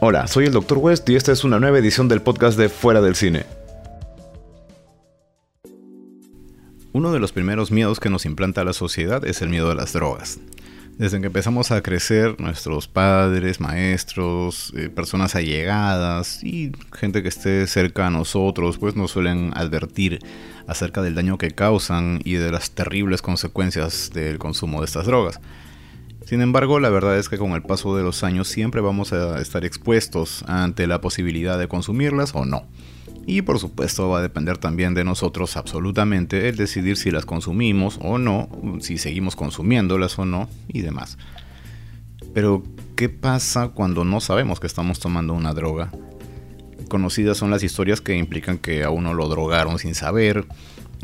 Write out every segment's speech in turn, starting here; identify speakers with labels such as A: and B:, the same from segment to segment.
A: Hola, soy el Dr. West y esta es una nueva edición del podcast de Fuera del Cine. Uno de los primeros miedos que nos implanta la sociedad es el miedo a las drogas. Desde que empezamos a crecer, nuestros padres, maestros, eh, personas allegadas y gente que esté cerca a nosotros, pues nos suelen advertir acerca del daño que causan y de las terribles consecuencias del consumo de estas drogas. Sin embargo, la verdad es que con el paso de los años siempre vamos a estar expuestos ante la posibilidad de consumirlas o no. Y por supuesto va a depender también de nosotros absolutamente el decidir si las consumimos o no, si seguimos consumiéndolas o no y demás. Pero, ¿qué pasa cuando no sabemos que estamos tomando una droga? Conocidas son las historias que implican que a uno lo drogaron sin saber,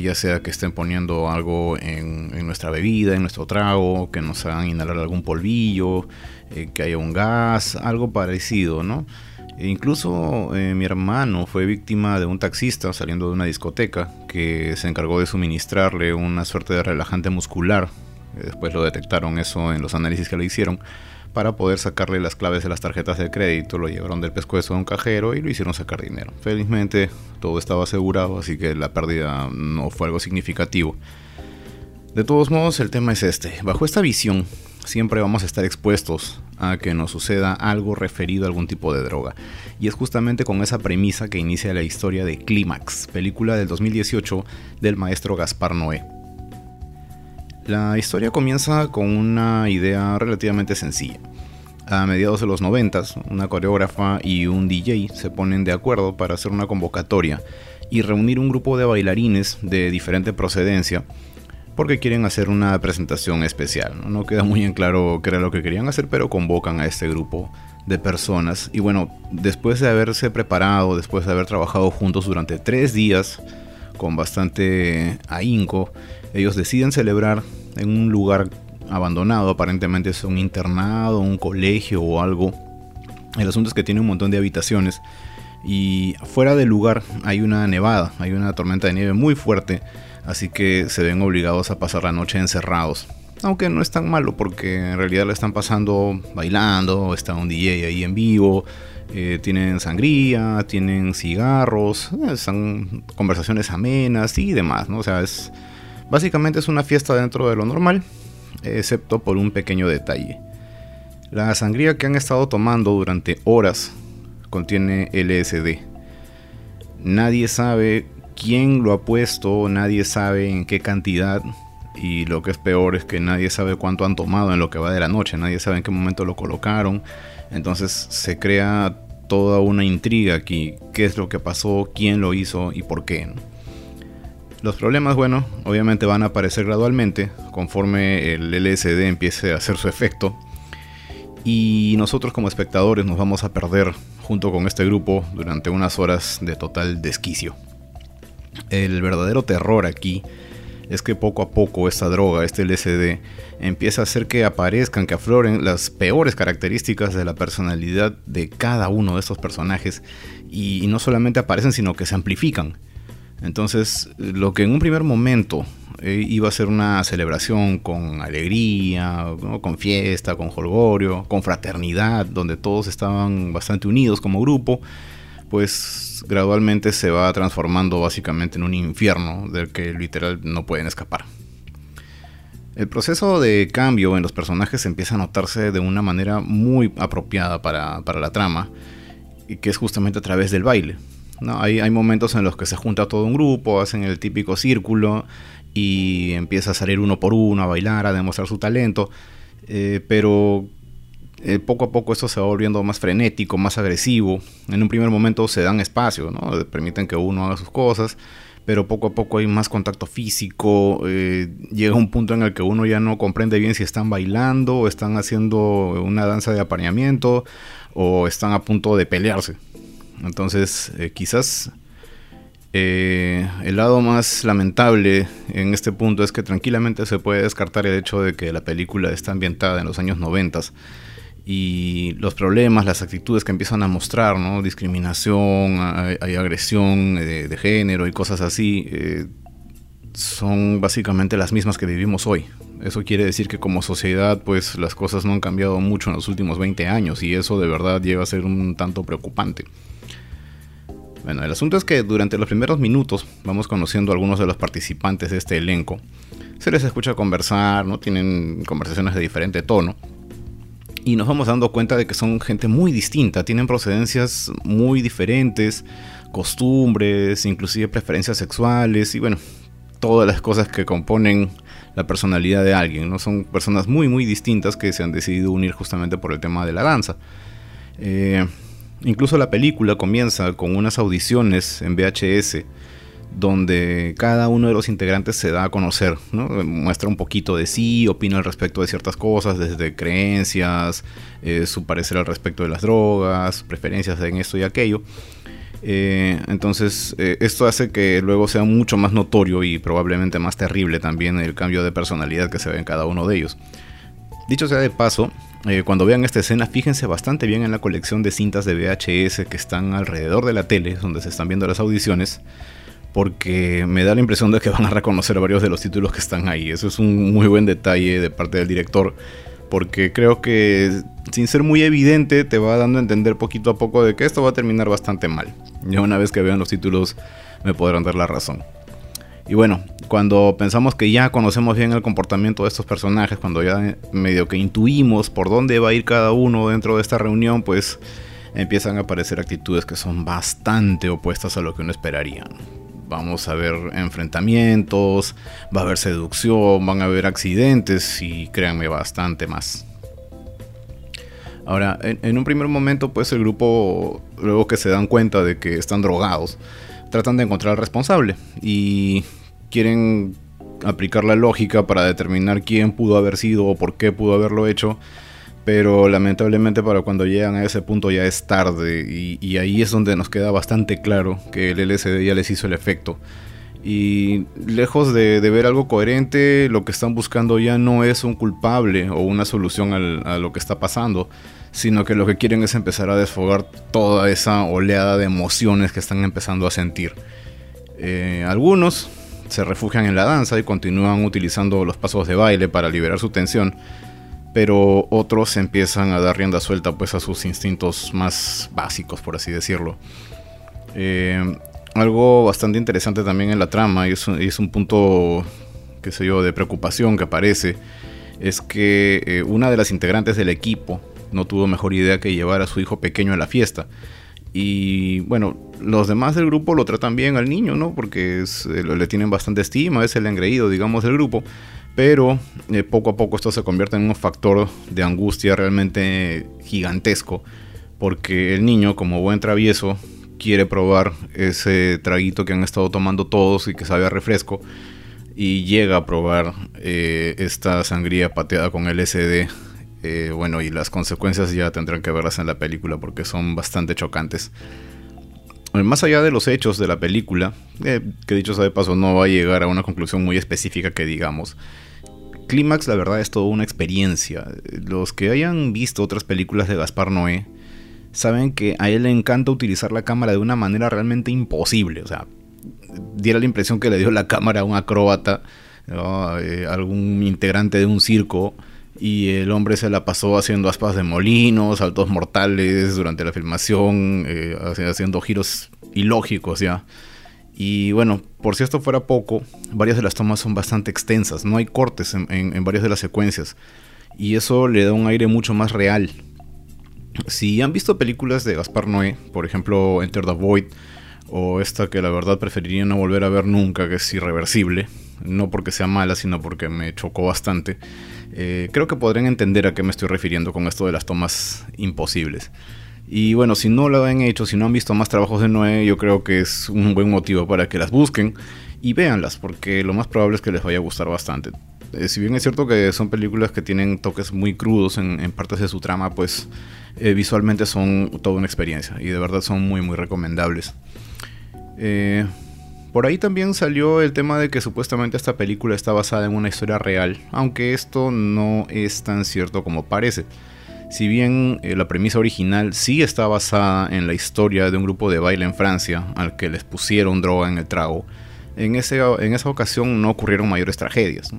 A: ya sea que estén poniendo algo en, nuestra bebida, en nuestro trago, que nos hagan inhalar algún polvillo, eh, que haya un gas, algo parecido, ¿no? E incluso eh, mi hermano fue víctima de un taxista saliendo de una discoteca que se encargó de suministrarle una suerte de relajante muscular. Después lo detectaron eso en los análisis que le hicieron para poder sacarle las claves de las tarjetas de crédito. Lo llevaron del pescuezo a un cajero y lo hicieron sacar dinero. Felizmente todo estaba asegurado, así que la pérdida no fue algo significativo. De todos modos, el tema es este. Bajo esta visión, siempre vamos a estar expuestos a que nos suceda algo referido a algún tipo de droga. Y es justamente con esa premisa que inicia la historia de Clímax, película del 2018 del maestro Gaspar Noé. La historia comienza con una idea relativamente sencilla. A mediados de los 90, una coreógrafa y un DJ se ponen de acuerdo para hacer una convocatoria y reunir un grupo de bailarines de diferente procedencia porque quieren hacer una presentación especial. No queda muy en claro qué era lo que querían hacer, pero convocan a este grupo de personas. Y bueno, después de haberse preparado, después de haber trabajado juntos durante tres días, con bastante ahínco, ellos deciden celebrar en un lugar abandonado, aparentemente es un internado, un colegio o algo. El asunto es que tiene un montón de habitaciones y fuera del lugar hay una nevada, hay una tormenta de nieve muy fuerte, así que se ven obligados a pasar la noche encerrados. Aunque no es tan malo porque en realidad lo están pasando bailando, está un DJ ahí en vivo, eh, tienen sangría, tienen cigarros, están conversaciones amenas y demás, ¿no? O sea, es Básicamente es una fiesta dentro de lo normal, excepto por un pequeño detalle. La sangría que han estado tomando durante horas contiene LSD. Nadie sabe quién lo ha puesto, nadie sabe en qué cantidad y lo que es peor es que nadie sabe cuánto han tomado en lo que va de la noche, nadie sabe en qué momento lo colocaron. Entonces se crea toda una intriga aquí, qué es lo que pasó, quién lo hizo y por qué. Los problemas, bueno, obviamente van a aparecer gradualmente conforme el LSD empiece a hacer su efecto. Y nosotros como espectadores nos vamos a perder junto con este grupo durante unas horas de total desquicio. El verdadero terror aquí es que poco a poco esta droga, este LSD, empieza a hacer que aparezcan, que afloren las peores características de la personalidad de cada uno de estos personajes. Y, no solamente aparecen, sino que se amplifican. Entonces, lo que en un primer momento eh, iba a ser una celebración con alegría, con fiesta, con jolgorio, con fraternidad, donde todos estaban bastante unidos como grupo, pues gradualmente se va transformando básicamente en un infierno del que literal no pueden escapar. El proceso de cambio en los personajes empieza a notarse de una manera muy apropiada para, para la trama, y que es justamente a través del baile. Hay, momentos en los que se junta todo un grupo, hacen el típico círculo y empieza a salir uno por uno a bailar, a demostrar su talento, eh, pero eh, poco a poco esto se va volviendo más frenético, más agresivo. En un primer momento se dan espacio, ¿no? permiten que uno haga sus cosas, pero poco a poco hay más contacto físico. Eh, llega un punto en el que uno ya no comprende bien si están bailando o están haciendo una danza de apareamiento o están a punto de pelearse. Entonces, eh, quizás eh, el lado más lamentable en este punto es que tranquilamente se puede descartar el hecho de que la película está ambientada en los años 90 y los problemas, las actitudes que empiezan a mostrar, ¿no? discriminación, hay, agresión de, género y cosas así, eh, son básicamente las mismas que vivimos hoy. Eso quiere decir que como sociedad pues las cosas no han cambiado mucho en los últimos 20 años y eso de verdad llega a ser un tanto preocupante. Bueno, el asunto es que durante los primeros minutos vamos conociendo a algunos de los participantes de este elenco. Se les escucha conversar, ¿no? Tienen conversaciones de diferente tono. Y nos vamos dando cuenta de que son gente muy distinta, tienen procedencias muy diferentes, costumbres, inclusive preferencias sexuales y bueno, todas las cosas que componen la personalidad de alguien, ¿no? Son personas muy muy distintas que se han decidido unir justamente por el tema de la danza. Eh, incluso la película comienza con unas audiciones en VHS donde cada uno de los integrantes se da a conocer, muestra un poquito de sí, opina al respecto de ciertas cosas, desde creencias, eh, su parecer al respecto de las drogas, preferencias en esto y aquello. Eh, entonces, eh, esto hace que luego sea mucho más notorio y probablemente más terrible también el cambio de personalidad que se ve en cada uno de ellos. Dicho sea de paso, eh, cuando vean esta escena, fíjense bastante bien en la colección de cintas de VHS que están alrededor de la tele, donde se están viendo las audiciones, porque me da la impresión de que van a reconocer varios de los títulos que están ahí. Eso es un muy buen detalle de parte del director porque creo que sin ser muy evidente te va dando a entender poquito a poco de que esto va a terminar bastante mal. Ya una vez que vean los títulos me podrán dar la razón. Y bueno, cuando pensamos que ya conocemos bien el comportamiento de estos personajes, cuando ya medio que intuimos por dónde va a ir cada uno dentro de esta reunión, pues empiezan a aparecer actitudes que son bastante opuestas a lo que uno esperaría vamos a ver enfrentamientos, va a haber seducción, van a haber accidentes y créanme bastante más. Ahora, en, un primer momento, pues el grupo, luego que se dan cuenta de que están drogados, tratan de encontrar al responsable y quieren aplicar la lógica para determinar quién pudo haber sido o por qué pudo haberlo hecho pero lamentablemente para cuando llegan a ese punto ya es tarde y, ahí es donde nos queda bastante claro que el LSD ya les hizo el efecto. Y lejos de, ver algo coherente, lo que están buscando ya no es un culpable o una solución a lo que está pasando, sino que lo que quieren es empezar a desfogar toda esa oleada de emociones que están empezando a sentir. Eh, algunos se refugian en la danza y continúan utilizando los pasos de baile para liberar su tensión, pero otros empiezan a dar rienda suelta pues a sus instintos más básicos, por así decirlo. Eh, algo bastante interesante también en la trama, y es, un punto, qué sé yo, de preocupación que aparece, es que eh, una de las integrantes del equipo no tuvo mejor idea que llevar a su hijo pequeño a la fiesta. Y bueno, los demás del grupo lo tratan bien al niño, ¿no? Porque eh, le tienen bastante estima, es el engreído, digamos, del grupo pero eh, poco a poco esto se convierte en un factor de angustia realmente gigantesco, porque el niño, como buen travieso, quiere probar ese traguito que han estado tomando todos y que sabe a refresco, y llega a probar eh, esta sangría pateada con LSD. Eh, bueno, y las consecuencias ya tendrán que verlas en la película porque son bastante chocantes. Más allá de los hechos de la película, que dicho sea de paso no va a llegar a una conclusión muy específica que digamos, Clímax, la verdad, es toda una experiencia. Los que hayan visto otras películas de Gaspar Noé saben que a él le encanta utilizar la cámara de una manera realmente imposible. O sea, diera la impresión que le dio la cámara a un acróbata, eh, algún integrante de un circo, y el hombre se la pasó haciendo aspas de molinos, saltos mortales durante la filmación, eh, haciendo giros ilógicos ya. Y bueno, por si esto fuera poco, varias de las tomas son bastante extensas, no hay cortes en, varias de las secuencias. Y eso le da un aire mucho más real. Si han visto películas de Gaspar Noé, por ejemplo Enter the Void, o esta que la verdad preferiría no volver a ver nunca, que es irreversible, no porque sea mala, sino porque me chocó bastante, eh, creo que podrían entender a qué me estoy refiriendo con esto de las tomas imposibles. Y bueno, si no lo han hecho, si no han visto más trabajos de Noé, yo creo que es un buen motivo para que las busquen y véanlas, porque lo más probable es que les vaya a gustar bastante. Eh, si bien es cierto que son películas que tienen toques muy crudos en, partes de su trama, pues eh, visualmente son toda una experiencia y de verdad son muy muy recomendables. Eh, por ahí también salió el tema de que supuestamente esta película está basada en una historia real, aunque esto no es tan cierto como parece. Si bien eh, la premisa original sí está basada en la historia de un grupo de baile en Francia al que les pusieron droga en el trago, en, ese, esa ocasión no ocurrieron mayores tragedias.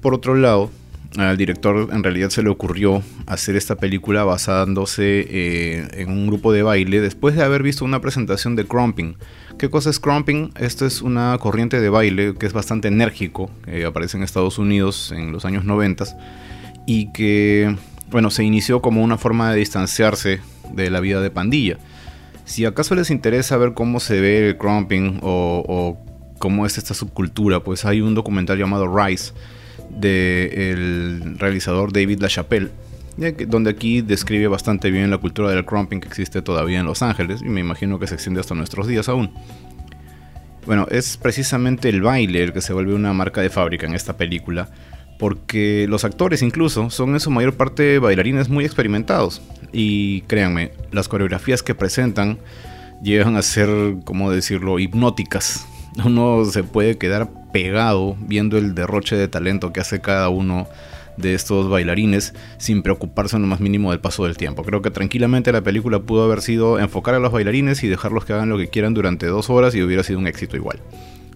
A: Por otro lado, al director en realidad se le ocurrió hacer esta película basándose eh, en un grupo de baile después de haber visto una presentación de Crumping. ¿Qué cosa es Crumping? Esto es una corriente de baile que es bastante enérgico, que aparece en Estados Unidos en los años 90 y que, bueno, se inició como una forma de distanciarse de la vida de pandilla. Si acaso les interesa ver cómo se ve el Crumping o, cómo es esta subcultura, pues hay un documental llamado Rise del realizador David LaChapelle, donde aquí describe bastante bien la cultura del crumping que existe todavía en Los Ángeles y me imagino que se extiende hasta nuestros días aún. Bueno, es precisamente el baile el que se vuelve una marca de fábrica en esta película, porque los actores incluso son en su mayor parte bailarines muy experimentados. Y créanme, las coreografías que presentan llegan a ser, como decirlo?, hipnóticas. Uno se puede quedar pegado viendo el derroche de talento que hace cada uno de estos bailarines sin preocuparse en lo más mínimo del paso del tiempo. Creo que tranquilamente la película pudo haber sido enfocar a los bailarines y dejarlos que hagan lo que quieran durante dos horas y hubiera sido un éxito igual.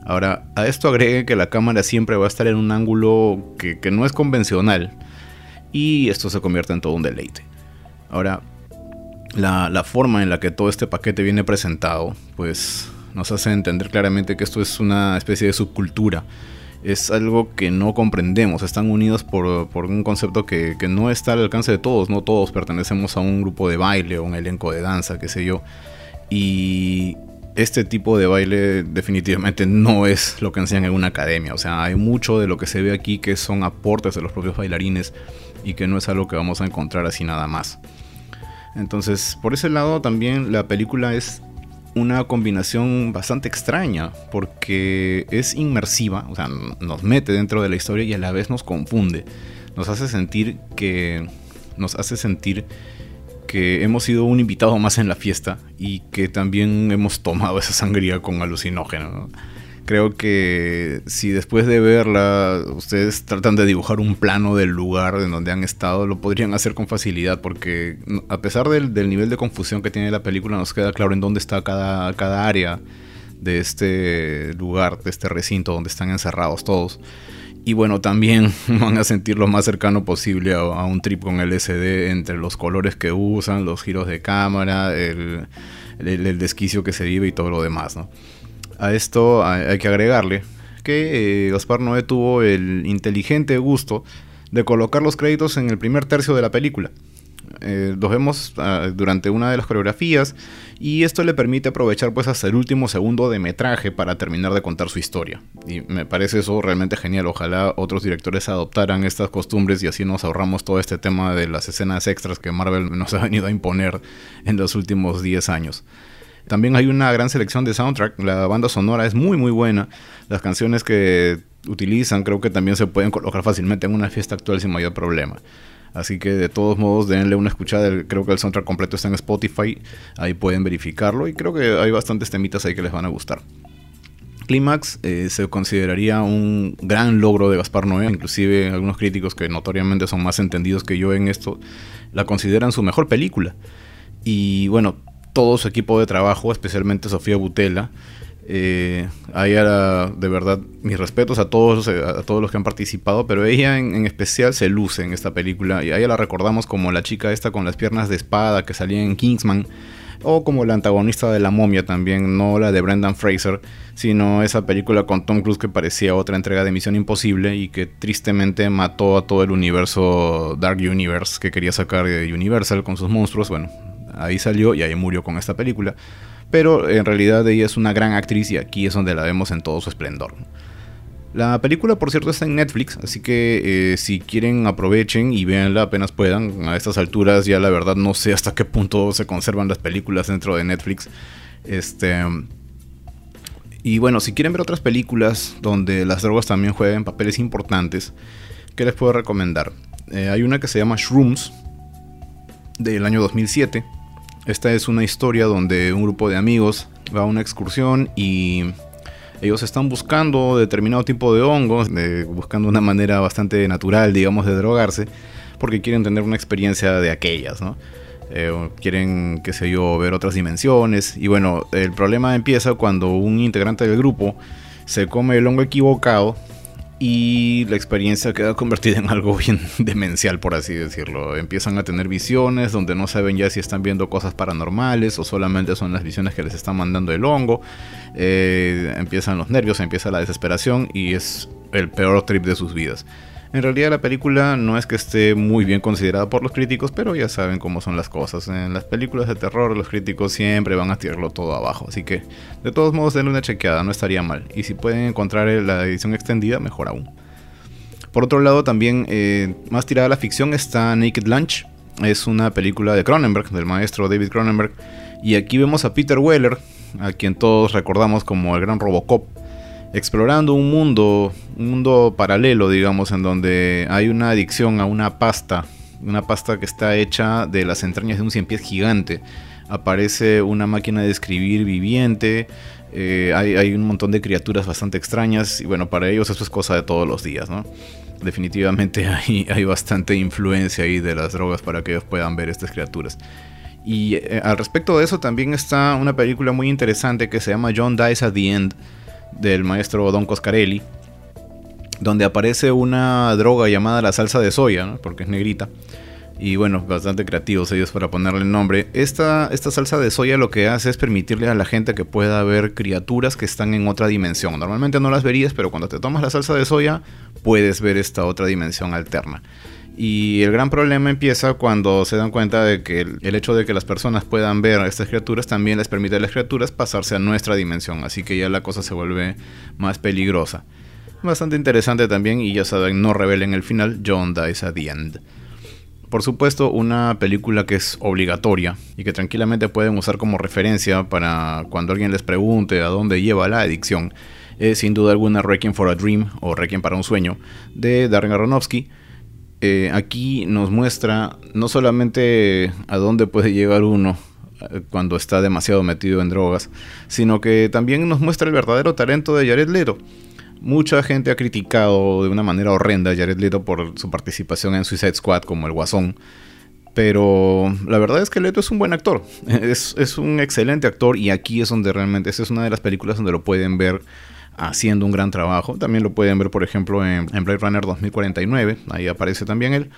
A: Ahora, a esto agregue que la cámara siempre va a estar en un ángulo que, no es convencional y esto se convierte en todo un deleite. Ahora, la, la forma en la que todo este paquete viene presentado, pues nos hace entender claramente que esto es una especie de subcultura. Es algo que no comprendemos, están unidos por, un concepto que, no está al alcance de todos, no todos pertenecemos a un grupo de baile o un elenco de danza, qué sé yo. Y este tipo de baile definitivamente no es lo que enseñan en una academia. O sea, hay mucho de lo que se ve aquí que son aportes de los propios bailarines y que no es algo que vamos a encontrar así nada más. Entonces, por ese lado también la película es una combinación bastante extraña porque es inmersiva, o sea, nos mete dentro de la historia y a la vez nos confunde. Nos hace sentir que nos hace sentir que hemos sido un invitado más en la fiesta y que también hemos tomado esa sangría con alucinógeno. Creo que si después de verla ustedes tratan de dibujar un plano del lugar en donde han estado, lo podrían hacer con facilidad porque a pesar del, nivel de confusión que tiene la película, nos queda claro en dónde está cada, cada área de este lugar, de este recinto donde están encerrados todos. Y bueno, también van a sentir lo más cercano posible a, un trip con LSD entre los colores que usan, los giros de cámara, el, el desquicio que se vive y todo lo demás, ¿no? A esto hay que agregarle que eh, Gaspar Noé tuvo el inteligente gusto de colocar los créditos en el primer tercio de la película. Eh, los vemos ah, durante una de las coreografías y esto le permite aprovechar pues hasta el último segundo de metraje para terminar de contar su historia. Y me parece eso realmente genial. Ojalá otros directores adoptaran estas costumbres y así nos ahorramos todo este tema de las escenas extras que Marvel nos ha venido a imponer en los últimos 10 años. También hay una gran selección de soundtrack. La banda sonora es muy muy buena. Las canciones que utilizan creo que también se pueden colocar fácilmente en una fiesta actual sin mayor problema. Así que de todos modos denle una escuchada. Creo que el soundtrack completo está en Spotify. Ahí pueden verificarlo. Y creo que hay bastantes temitas ahí que les van a gustar. Clímax eh, se consideraría un gran logro de Gaspar Noé. Inclusive algunos críticos que notoriamente son más entendidos que yo en esto la consideran su mejor película. Y bueno, todo su equipo de trabajo, especialmente Sofía Butela. Eh, a de verdad, mis respetos a todos, eh, a todos los que han participado, pero ella en, especial se luce en esta película. Y a ella la recordamos como la chica esta con las piernas de espada que salía en Kingsman, o como la antagonista de la momia también, no la de Brendan Fraser, sino esa película con Tom Cruise que parecía otra entrega de Misión Imposible y que tristemente mató a todo el universo Dark Universe que quería sacar de Universal con sus monstruos. Bueno, ahí salió y ahí murió con esta película. Pero en realidad ella es una gran actriz y aquí es donde la vemos en todo su esplendor. La película, por cierto, está en Netflix, así que eh, si quieren aprovechen y véanla apenas puedan. A estas alturas ya la verdad no sé hasta qué punto se conservan las películas dentro de Netflix. Este, y bueno, si quieren ver otras películas donde las drogas también jueguen papeles importantes, ¿qué les puedo recomendar? Eh, hay una que se llama Shrooms, del año 2007 esta es una historia donde un grupo de amigos va a una excursión y ellos están buscando determinado tipo de hongos, buscando una manera bastante natural, digamos, de drogarse, porque quieren tener una experiencia de aquellas, ¿no? Eh, quieren, qué sé yo, ver otras dimensiones. Y bueno, el problema empieza cuando un integrante del grupo se come el hongo equivocado y la experiencia queda convertida en algo bien demencial, por así decirlo. Empiezan a tener visiones donde no saben ya si están viendo cosas paranormales o solamente son las visiones que les está mandando el hongo. Eh, empiezan los nervios, empieza la desesperación y es el peor trip de sus vidas. En realidad la película no es que esté muy bien considerada por los críticos, pero ya saben cómo son las cosas. En las películas de terror los críticos siempre van a tirarlo todo abajo, así que de todos modos denle una chequeada, no estaría mal. Y si pueden encontrar la edición extendida, mejor aún. Por otro lado, también eh, más tirada a la ficción está Naked Lunch. Es una película de Cronenberg, del maestro David Cronenberg. Y aquí vemos a Peter Weller, a quien todos recordamos como el gran Robocop explorando un mundo, un mundo paralelo, digamos, en donde hay una adicción a una pasta, una pasta que está hecha de las entrañas de un cien pies gigante. Aparece una máquina de escribir viviente, eh, hay, un montón de criaturas bastante extrañas y bueno, para ellos eso es cosa de todos los días, ¿no? Definitivamente hay, bastante influencia ahí de las drogas para que ellos puedan ver estas criaturas. Y eh, al respecto de eso también está una película muy interesante que se llama John Dies at the End, del maestro Don Coscarelli, donde aparece una droga llamada la salsa de soya, porque es negrita. Y bueno, bastante creativos ellos para ponerle el nombre. Esta, esta salsa de soya lo que hace es permitirle a la gente que pueda ver criaturas que están en otra dimensión. Normalmente no las verías, pero cuando te tomas la salsa de soya puedes ver esta otra dimensión alterna. Y el gran problema empieza cuando se dan cuenta de que el, hecho de que las personas puedan ver a estas criaturas también les permite a las criaturas pasarse a nuestra dimensión, así que ya la cosa se vuelve más peligrosa. Bastante interesante también y ya saben, no revelen el final, John dies at the end. Por supuesto, una película que es obligatoria y que tranquilamente pueden usar como referencia para cuando alguien les pregunte a dónde lleva la adicción, es sin duda alguna Requiem for a Dream o Requiem para un sueño de Darren Aronofsky eh, aquí nos muestra no solamente a dónde puede llegar uno eh, cuando está demasiado metido en drogas, sino que también nos muestra el verdadero talento de Jared Leto. Mucha gente ha criticado de una manera horrenda a Jared Leto por su participación en Suicide Squad como el Guasón. Pero la verdad es que Leto es un buen actor. Es, es un excelente actor y aquí es donde realmente, esta es una de las películas donde lo pueden ver haciendo un gran trabajo. También lo pueden ver, por ejemplo, en, Blade Runner 2049, ahí aparece también él.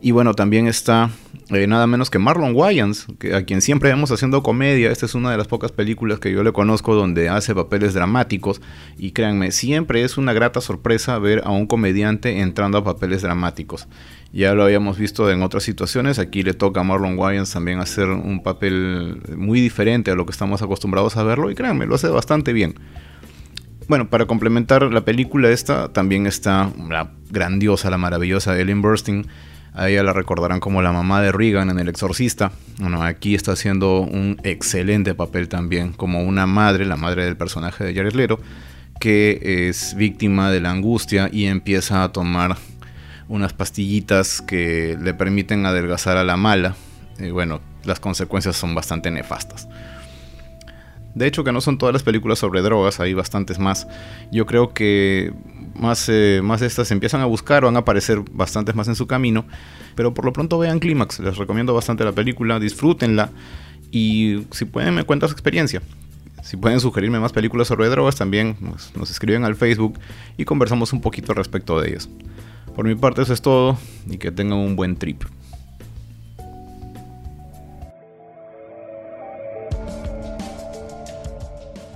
A: Y bueno, también está eh, nada menos que Marlon Wayans, a quien siempre vemos haciendo comedia. Esta es una de las pocas películas que yo le conozco donde hace papeles dramáticos. Y créanme, siempre es una grata sorpresa ver a un comediante entrando a papeles dramáticos. Ya lo habíamos visto en otras situaciones. Aquí le toca a Marlon Wayans también hacer un papel muy diferente a lo que estamos acostumbrados a verlo. Y créanme, lo hace bastante bien. Bueno, para complementar la película esta, también está la grandiosa, la maravillosa Ellen Burstyn. A ella la recordarán como la mamá de Regan en El Exorcista. Bueno, aquí está haciendo un excelente papel también, como una madre, la madre del personaje de Jared Leto, que es víctima de la angustia y empieza a tomar unas pastillitas que le permiten adelgazar a la mala. Y bueno, las consecuencias son bastante nefastas. De hecho, que no son todas las películas sobre drogas, hay bastantes más. Yo creo que más, eh, más estas se empiezan a buscar, van a aparecer bastantes más en su camino. Pero por lo pronto vean Clímax, les recomiendo bastante la película, disfrútenla y si pueden me cuentan su experiencia. Si pueden sugerirme más películas sobre drogas, también nos escriben al Facebook y conversamos un poquito respecto de ellas. Por mi parte eso es todo y que tengan un buen trip.